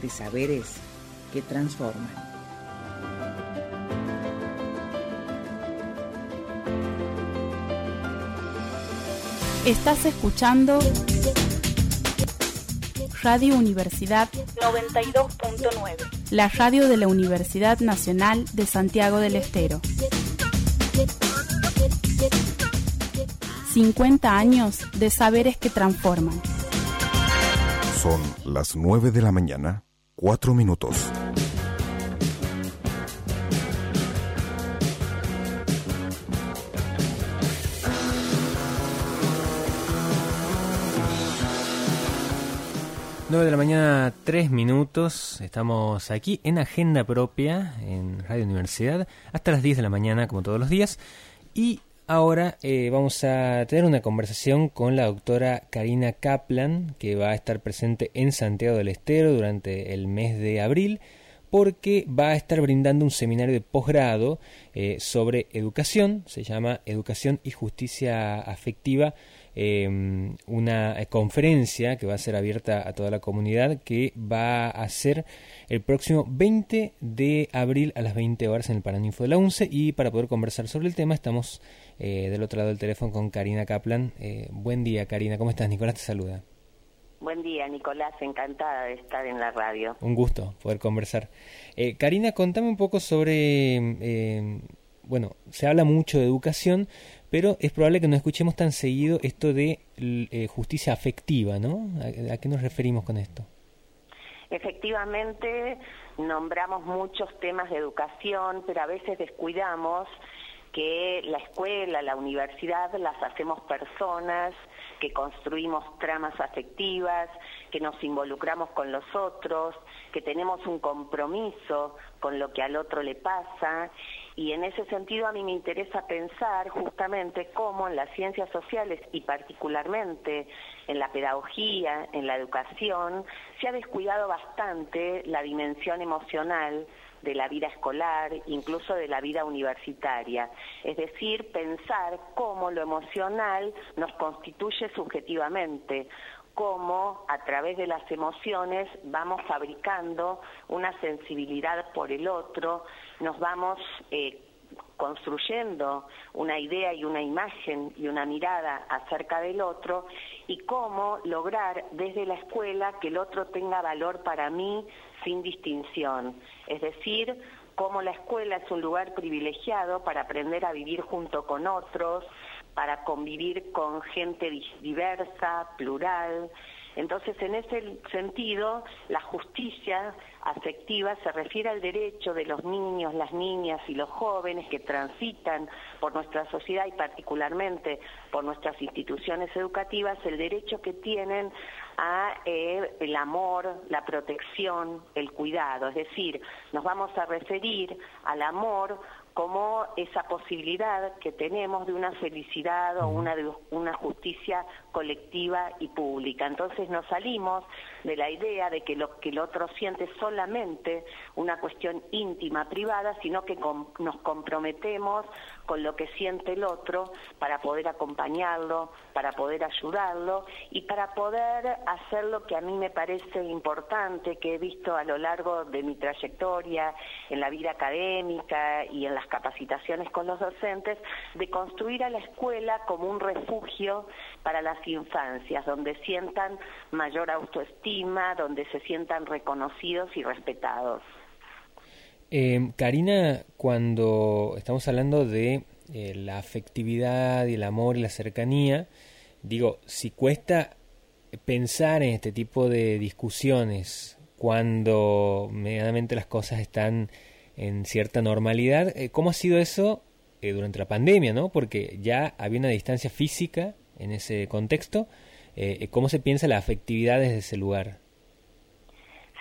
de saberes que transforman. Estás escuchando Radio Universidad 92.9, la radio de la Universidad Nacional de Santiago del Estero. 50 años de saberes que transforman. Son las 9 de la mañana, 4 minutos. 9 de la mañana, 3 minutos. Estamos aquí en Agenda Propia, en Radio Universidad, hasta las 10 de la mañana, como todos los días. Y ahora eh, vamos a tener una conversación con la doctora Karina Kaplan, que va a estar presente en Santiago del Estero durante el mes de abril porque va a estar brindando un seminario de posgrado eh, sobre educación, se llama Educación y Justicia Afectiva Em, una conferencia que va a ser abierta a toda la comunidad que va a ser el próximo 20 de abril a las 20 horas en el Paraninfo de la UNCE y para poder conversar sobre el tema estamos eh, del otro lado del teléfono con Karina Kaplan. Eh, buen día Karina, ¿cómo estás? Nicolás te saluda. Buen día, Nicolás. Encantada de estar en la radio. Un gusto poder conversar. Eh, Karina, contame un poco sobre, em, bueno, se habla mucho de educación, pero es probable que no escuchemos tan seguido esto de eh, justicia afectiva, ¿no? ¿A, qué nos referimos con esto? Efectivamente, nombramos muchos temas de educación, pero a veces descuidamos que la escuela, la universidad las hacemos personas, que construimos tramas afectivas, que nos involucramos con los otros, que tenemos un compromiso con lo que al otro le pasa y en ese sentido a mí me interesa pensar justamente cómo en las ciencias sociales y particularmente en la pedagogía, en la educación, se ha descuidado bastante la dimensión emocional de la vida escolar, incluso de la vida universitaria. Es decir, pensar cómo lo emocional nos constituye subjetivamente, cómo a través de las emociones vamos fabricando una sensibilidad por el otro, nos vamos eh, construyendo una idea y una imagen y una mirada acerca del otro y cómo lograr desde la escuela que el otro tenga valor para mí sin distinción. Es decir, cómo la escuela es un lugar privilegiado para aprender a vivir junto con otros, para convivir con gente diversa, plural. Entonces, en ese sentido, la justicia afectiva se refiere al derecho de los niños, las niñas y los jóvenes que transitan por nuestra sociedad y particularmente por nuestras instituciones educativas, el derecho que tienen a eh, el amor, la protección, el cuidado. Es decir, nos vamos a referir al amor como esa posibilidad que tenemos de una felicidad o una, una justicia colectiva y pública. Entonces nos salimos de la idea de que lo que el otro siente es solamente una cuestión íntima, privada, sino que nos comprometemos con lo que siente el otro para poder acompañarlo, para poder ayudarlo y para poder hacer lo que a mí me parece importante, que he visto a lo largo de mi trayectoria en la vida académica y en las capacitaciones con los docentes, de construir a la escuela como un refugio para las infancias, donde sientan mayor autoestima, donde se sientan reconocidos y respetados. Eh, Karina, cuando estamos hablando de eh, la afectividad y el amor y la cercanía, digo, si cuesta pensar en este tipo de discusiones cuando medianamente las cosas están en cierta normalidad. Eh, ¿Cómo ha sido eso eh, durante la pandemia? ¿no? Porque ya había una distancia física en ese contexto. Eh, ¿Cómo se piensa la afectividad desde ese lugar?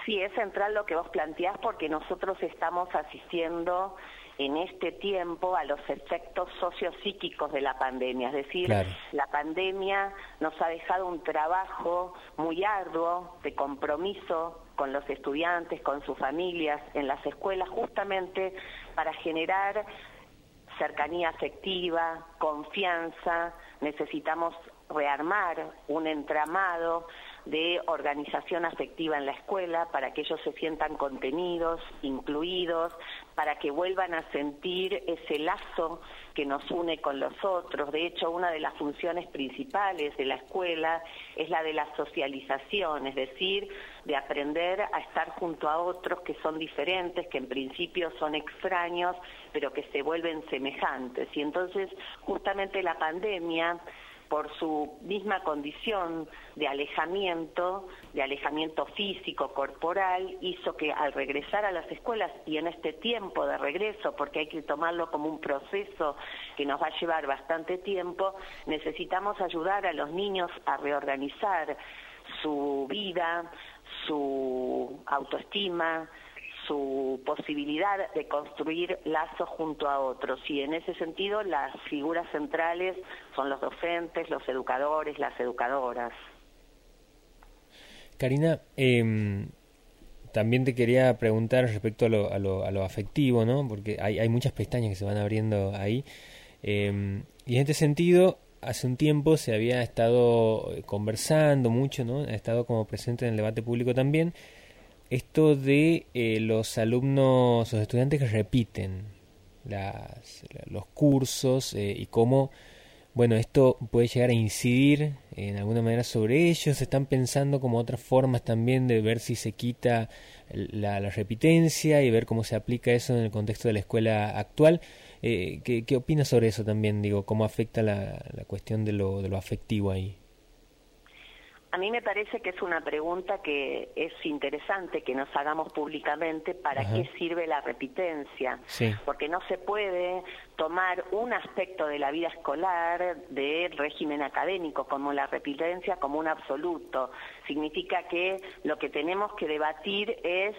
Sí, es central lo que vos planteás porque nosotros estamos asistiendo en este tiempo a los efectos sociopsíquicos de la pandemia. Es decir, la pandemia nos ha dejado un trabajo muy arduo de compromiso con los estudiantes, con sus familias, en las escuelas, justamente para generar cercanía afectiva, confianza, necesitamos rearmar un entramado de organización afectiva en la escuela para que ellos se sientan contenidos, incluidos, para que vuelvan a sentir ese lazo que nos une con los otros. De hecho, una de las funciones principales de la escuela es la de la socialización, es decir, de aprender a estar junto a otros que son diferentes, que en principio son extraños, pero que se vuelven semejantes. Y entonces, justamente la pandemia por su misma condición de alejamiento, de alejamiento físico, corporal, hizo que al regresar a las escuelas y en este tiempo de regreso, porque hay que tomarlo como un proceso que nos va a llevar bastante tiempo, necesitamos ayudar a los niños a reorganizar su vida, su autoestima, su posibilidad de construir lazos junto a otros. Y en ese sentido las figuras centrales son los docentes, los educadores, las educadoras. Karina, em, también te quería preguntar respecto a lo, a lo, a lo afectivo, ¿no? Porque hay, muchas pestañas que se van abriendo ahí. Em, y en este sentido, hace un tiempo se había estado conversando mucho, ¿no? Ha estado como presente en el debate público también esto de eh, los alumnos, los estudiantes que repiten las, los cursos eh, y cómo, bueno, esto puede llegar a incidir en alguna manera sobre ellos. Están pensando como otras formas también de ver si se quita la, la repitencia y ver cómo se aplica eso en el contexto de la escuela actual. Eh, ¿qué, ¿Qué opinas sobre eso también? Digo, ¿cómo afecta la, la cuestión de lo, de lo afectivo ahí? A mí me parece que es una pregunta que es interesante que nos hagamos públicamente para qué sirve la repitencia, porque no se puede tomar un aspecto de la vida escolar del régimen académico como la repitencia como un absoluto. Significa que lo que tenemos que debatir es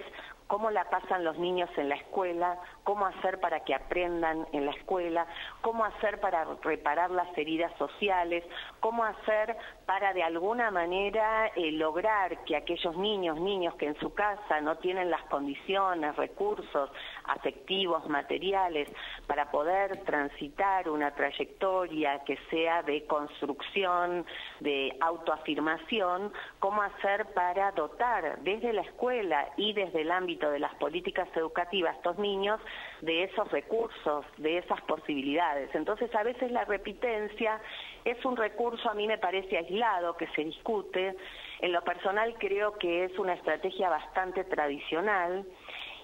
cómo la pasan los niños en la escuela, cómo hacer para que aprendan en la escuela, cómo hacer para reparar las heridas sociales, cómo hacer para de alguna manera eh, lograr que aquellos niños, niños que en su casa no tienen las condiciones, recursos afectivos, materiales, para poder transitar una trayectoria que sea de construcción, de autoafirmación, cómo hacer para dotar desde la escuela y desde el ámbito de las políticas educativas a estos niños de esos recursos, de esas posibilidades. Entonces, a veces la repitencia es un recurso, a mí me parece aislado, que se discute. En lo personal creo que es una estrategia bastante tradicional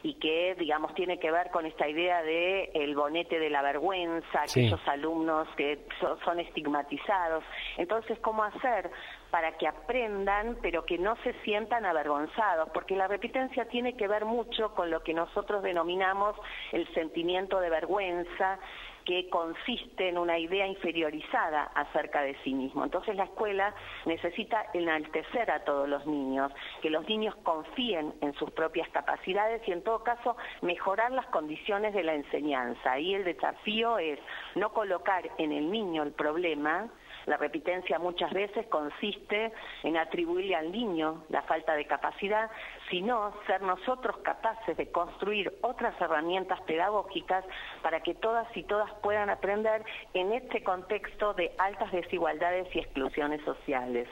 y que, digamos, tiene que ver con esta idea de el bonete de la vergüenza, aquellos alumnos que son estigmatizados. Entonces, ¿cómo hacer para que aprendan, pero que no se sientan avergonzados? Porque la repitencia tiene que ver mucho con lo que nosotros denominamos el sentimiento de vergüenza, que consiste en una idea inferiorizada acerca de sí mismo. Entonces la escuela necesita enaltecer a todos los niños, que los niños confíen en sus propias capacidades y en todo caso mejorar las condiciones de la enseñanza. Ahí el desafío es no colocar en el niño el problema, la repitencia muchas veces consiste en atribuirle al niño la falta de capacidad, sino ser nosotros capaces de construir otras herramientas pedagógicas para que todas y todas puedan aprender en este contexto de altas desigualdades y exclusiones sociales.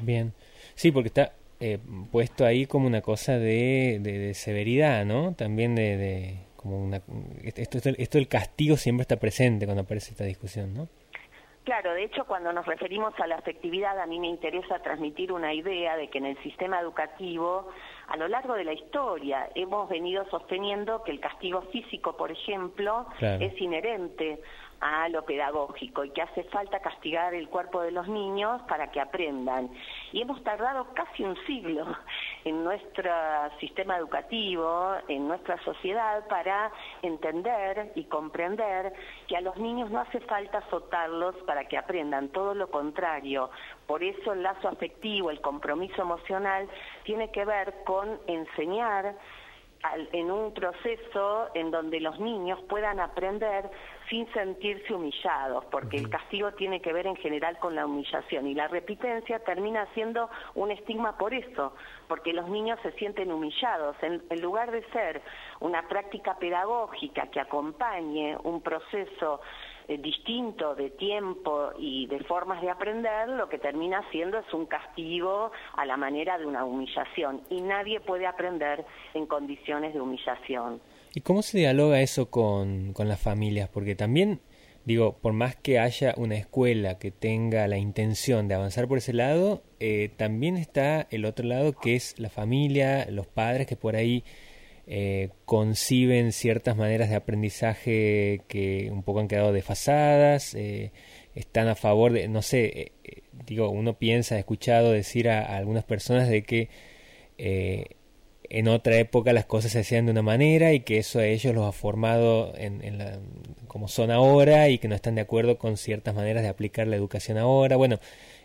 Bien, sí, porque está eh, puesto ahí como una cosa de, de, severidad, ¿no? También de, de como una esto, esto, esto del castigo siempre está presente cuando aparece esta discusión, ¿no? Claro, de hecho cuando nos referimos a la afectividad a mí me interesa transmitir una idea de que en el sistema educativo a lo largo de la historia hemos venido sosteniendo que el castigo físico, por ejemplo, es inherente a lo pedagógico y que hace falta castigar el cuerpo de los niños para que aprendan. Y hemos tardado casi un siglo en nuestro sistema educativo, en nuestra sociedad, para entender y comprender que a los niños no hace falta azotarlos para que aprendan, todo lo contrario. Por eso el lazo afectivo, el compromiso emocional, tiene que ver con enseñar en un proceso en donde los niños puedan aprender sin sentirse humillados, porque el castigo tiene que ver en general con la humillación y la repitencia termina siendo un estigma por eso, porque los niños se sienten humillados. En, en lugar de ser una práctica pedagógica que acompañe un proceso distinto de tiempo y de formas de aprender, lo que termina siendo es un castigo a la manera de una humillación. Y nadie puede aprender en condiciones de humillación. ¿Y cómo se dialoga eso con, con las familias? Porque también digo, por más que haya una escuela que tenga la intención de avanzar por ese lado, eh, también está el otro lado que es la familia, los padres que por ahí eh, conciben ciertas maneras de aprendizaje que un poco han quedado desfasadas, eh, están a favor de, no sé, digo, uno piensa, ha escuchado decir a, algunas personas de que en otra época las cosas se hacían de una manera y que eso a ellos los ha formado en, la, como son ahora y que no están de acuerdo con ciertas maneras de aplicar la educación ahora. Bueno,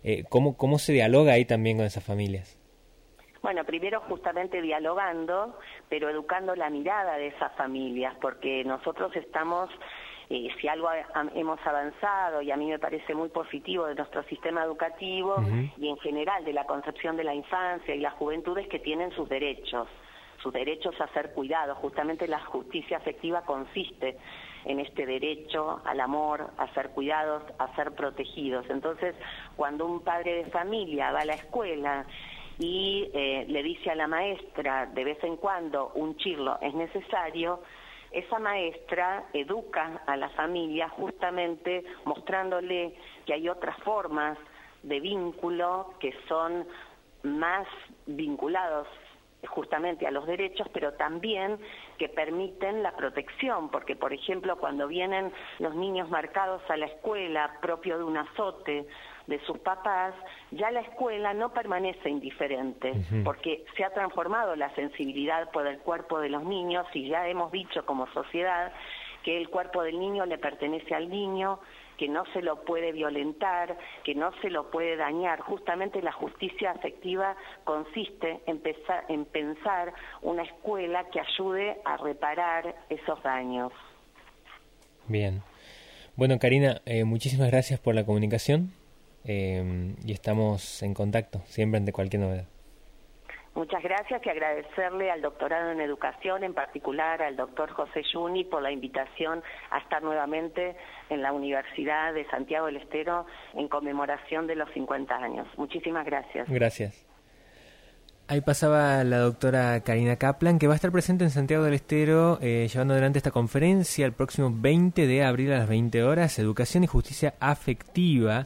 eh, ¿cómo, ¿cómo se dialoga ahí también con esas familias? Bueno, primero justamente dialogando, pero educando la mirada de esas familias, porque nosotros estamos eh, si algo hemos avanzado y a mí me parece muy positivo de nuestro sistema educativo y en general de la concepción de la infancia y las juventudes que tienen sus derechos, sus derechos a ser cuidados. Justamente la justicia afectiva consiste en este derecho al amor, a ser cuidados, a ser protegidos. Entonces, cuando un padre de familia va a la escuela y eh, le dice a la maestra de vez en cuando un chirlo es necesario, esa maestra educa a la familia justamente mostrándole que hay otras formas de vínculo que son más vinculados justamente a los derechos, pero también que permiten la protección, porque por ejemplo cuando vienen los niños marcados a la escuela propio de un azote de sus papás, ya la escuela no permanece indiferente, porque se ha transformado la sensibilidad por el cuerpo de los niños y ya hemos dicho como sociedad que el cuerpo del niño le pertenece al niño, que no se lo puede violentar, que no se lo puede dañar. Justamente la justicia afectiva consiste en, en pensar una escuela que ayude a reparar esos daños. Bien. Bueno, Karina, eh, muchísimas gracias por la comunicación. Em, y estamos en contacto siempre ante cualquier novedad. Muchas gracias y agradecerle al doctorado en educación, en particular al doctor José Juni, por la invitación a estar nuevamente en la Universidad de Santiago del Estero en conmemoración de los 50 años. Muchísimas gracias. Gracias. Ahí pasaba la doctora Karina Kaplan, que va a estar presente en Santiago del Estero eh, llevando adelante esta conferencia el próximo 20 de abril a las 20 horas, Educación y Justicia Afectiva